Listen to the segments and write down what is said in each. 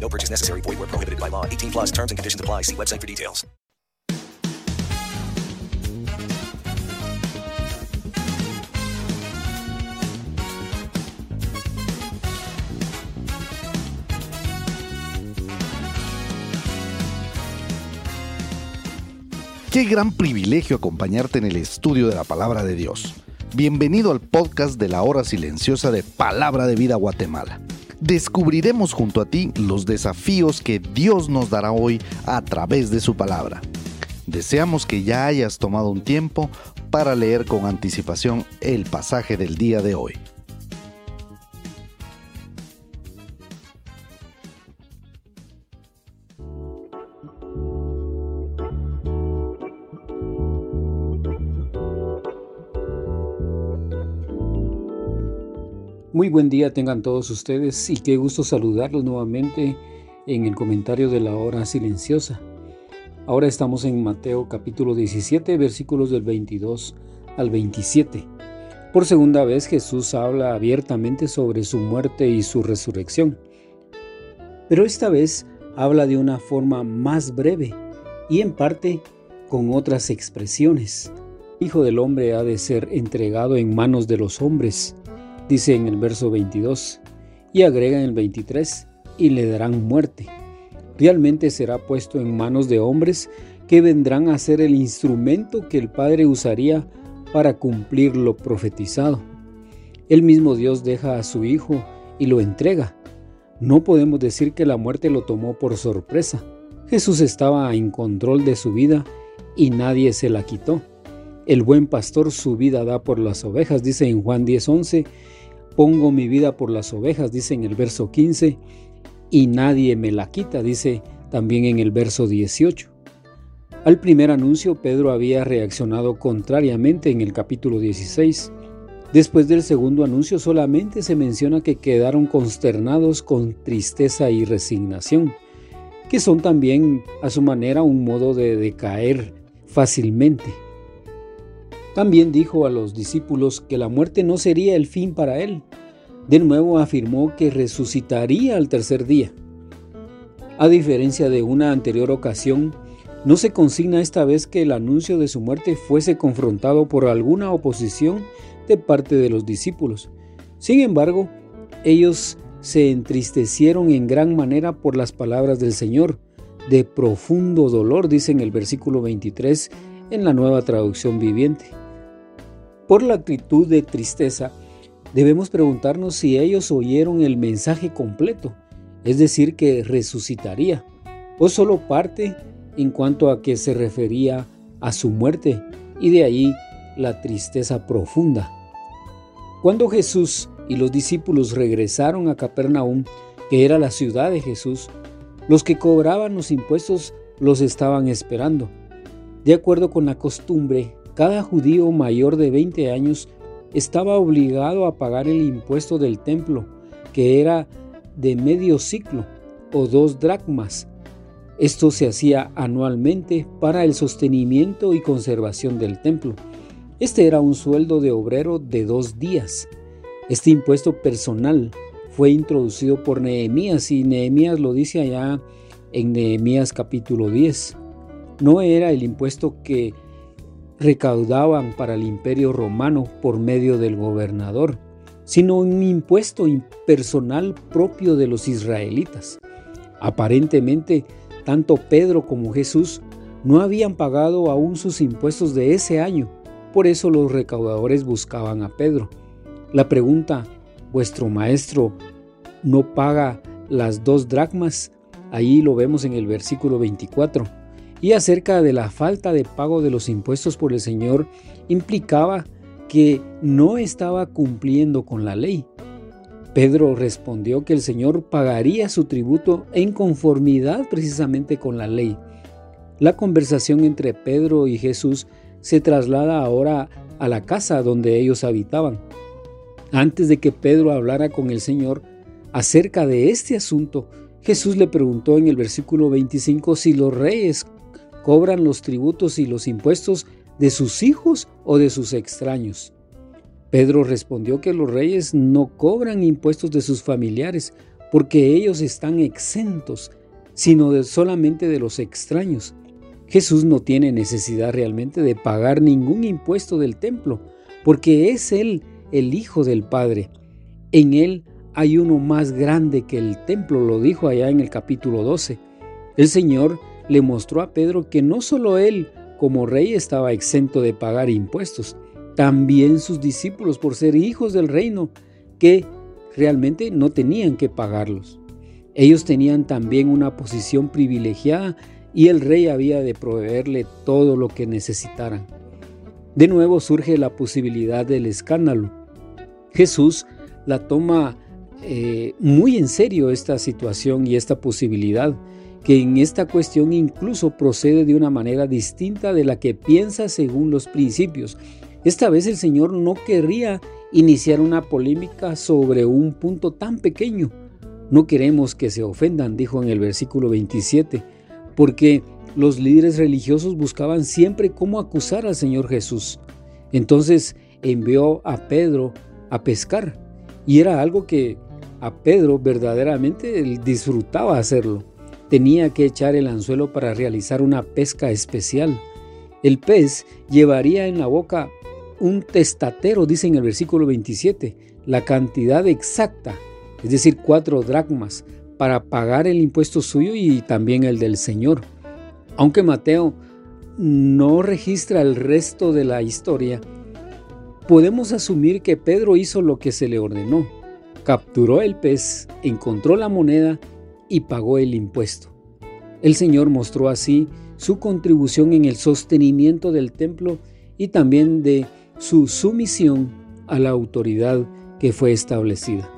No purchase necessary. Void where prohibited by law. 18 plus terms and conditions apply. See website for details. Qué gran privilegio acompañarte en el estudio de la palabra de Dios. Bienvenido al podcast de la hora silenciosa de Palabra de Vida Guatemala. Descubriremos junto a ti los desafíos que Dios nos dará hoy a través de su palabra. Deseamos que ya hayas tomado un tiempo para leer con anticipación el pasaje del día de hoy. Muy buen día tengan todos ustedes y qué gusto saludarlos nuevamente en el comentario de la hora silenciosa. Ahora estamos en Mateo capítulo 17 versículos del 22 al 27. Por segunda vez Jesús habla abiertamente sobre su muerte y su resurrección. Pero esta vez habla de una forma más breve y en parte con otras expresiones. Hijo del hombre ha de ser entregado en manos de los hombres dice en el verso 22, y agrega en el 23, y le darán muerte. Realmente será puesto en manos de hombres que vendrán a ser el instrumento que el Padre usaría para cumplir lo profetizado. El mismo Dios deja a su Hijo y lo entrega. No podemos decir que la muerte lo tomó por sorpresa. Jesús estaba en control de su vida y nadie se la quitó. El buen pastor su vida da por las ovejas, dice en Juan 10:11, Pongo mi vida por las ovejas, dice en el verso 15, y nadie me la quita, dice también en el verso 18. Al primer anuncio Pedro había reaccionado contrariamente en el capítulo 16. Después del segundo anuncio solamente se menciona que quedaron consternados con tristeza y resignación, que son también a su manera un modo de decaer fácilmente. También dijo a los discípulos que la muerte no sería el fin para él. De nuevo afirmó que resucitaría al tercer día. A diferencia de una anterior ocasión, no se consigna esta vez que el anuncio de su muerte fuese confrontado por alguna oposición de parte de los discípulos. Sin embargo, ellos se entristecieron en gran manera por las palabras del Señor, de profundo dolor, dice en el versículo 23 en la nueva traducción viviente. Por la actitud de tristeza, debemos preguntarnos si ellos oyeron el mensaje completo, es decir, que resucitaría, o solo parte en cuanto a que se refería a su muerte, y de ahí la tristeza profunda. Cuando Jesús y los discípulos regresaron a Capernaum, que era la ciudad de Jesús, los que cobraban los impuestos los estaban esperando. De acuerdo con la costumbre, cada judío mayor de 20 años estaba obligado a pagar el impuesto del templo, que era de medio ciclo o dos dracmas. Esto se hacía anualmente para el sostenimiento y conservación del templo. Este era un sueldo de obrero de dos días. Este impuesto personal fue introducido por Nehemías y Nehemías lo dice allá en Nehemías capítulo 10. No era el impuesto que recaudaban para el imperio romano por medio del gobernador, sino un impuesto impersonal propio de los israelitas. Aparentemente, tanto Pedro como Jesús no habían pagado aún sus impuestos de ese año. Por eso los recaudadores buscaban a Pedro. La pregunta, ¿vuestro maestro no paga las dos dracmas? Ahí lo vemos en el versículo 24. Y acerca de la falta de pago de los impuestos por el Señor, implicaba que no estaba cumpliendo con la ley. Pedro respondió que el Señor pagaría su tributo en conformidad precisamente con la ley. La conversación entre Pedro y Jesús se traslada ahora a la casa donde ellos habitaban. Antes de que Pedro hablara con el Señor acerca de este asunto, Jesús le preguntó en el versículo 25 si los reyes cobran los tributos y los impuestos de sus hijos o de sus extraños. Pedro respondió que los reyes no cobran impuestos de sus familiares porque ellos están exentos, sino solamente de los extraños. Jesús no tiene necesidad realmente de pagar ningún impuesto del templo, porque es Él el Hijo del Padre. En Él hay uno más grande que el templo, lo dijo allá en el capítulo 12. El Señor le mostró a Pedro que no solo Él como rey estaba exento de pagar impuestos, también sus discípulos por ser hijos del reino, que realmente no tenían que pagarlos. Ellos tenían también una posición privilegiada y el rey había de proveerle todo lo que necesitaran. De nuevo surge la posibilidad del escándalo. Jesús la toma eh, muy en serio esta situación y esta posibilidad que en esta cuestión incluso procede de una manera distinta de la que piensa según los principios. Esta vez el Señor no querría iniciar una polémica sobre un punto tan pequeño. No queremos que se ofendan, dijo en el versículo 27, porque los líderes religiosos buscaban siempre cómo acusar al Señor Jesús. Entonces envió a Pedro a pescar y era algo que a Pedro verdaderamente disfrutaba hacerlo tenía que echar el anzuelo para realizar una pesca especial. El pez llevaría en la boca un testatero, dice en el versículo 27, la cantidad exacta, es decir, cuatro dracmas, para pagar el impuesto suyo y también el del Señor. Aunque Mateo no registra el resto de la historia, podemos asumir que Pedro hizo lo que se le ordenó. Capturó el pez, encontró la moneda y pagó el impuesto. El Señor mostró así su contribución en el sostenimiento del templo y también de su sumisión a la autoridad que fue establecida.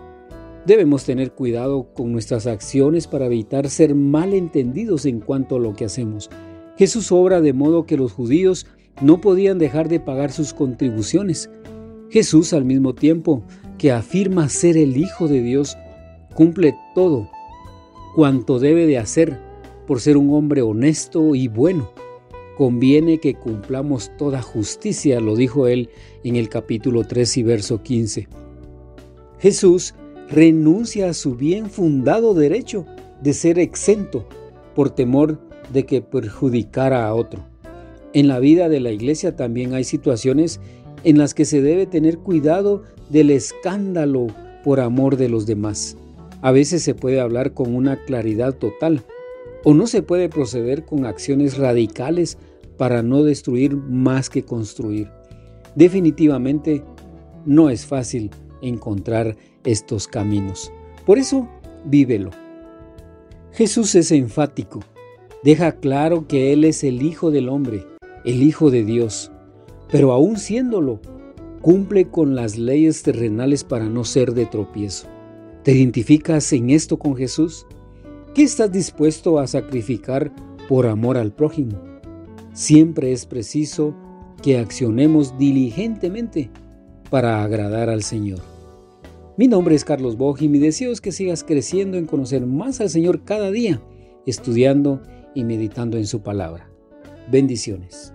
Debemos tener cuidado con nuestras acciones para evitar ser malentendidos en cuanto a lo que hacemos. Jesús obra de modo que los judíos no podían dejar de pagar sus contribuciones. Jesús al mismo tiempo que afirma ser el Hijo de Dios, cumple todo cuanto debe de hacer por ser un hombre honesto y bueno. Conviene que cumplamos toda justicia, lo dijo él en el capítulo 3 y verso 15. Jesús renuncia a su bien fundado derecho de ser exento por temor de que perjudicara a otro. En la vida de la iglesia también hay situaciones en las que se debe tener cuidado del escándalo por amor de los demás. A veces se puede hablar con una claridad total o no se puede proceder con acciones radicales para no destruir más que construir. Definitivamente no es fácil encontrar estos caminos. Por eso, vívelo. Jesús es enfático. Deja claro que Él es el Hijo del Hombre, el Hijo de Dios. Pero aún siéndolo, cumple con las leyes terrenales para no ser de tropiezo. ¿Te identificas en esto con Jesús? ¿Qué estás dispuesto a sacrificar por amor al prójimo? Siempre es preciso que accionemos diligentemente para agradar al Señor. Mi nombre es Carlos Boj y mi deseo es que sigas creciendo en conocer más al Señor cada día, estudiando y meditando en su palabra. Bendiciones.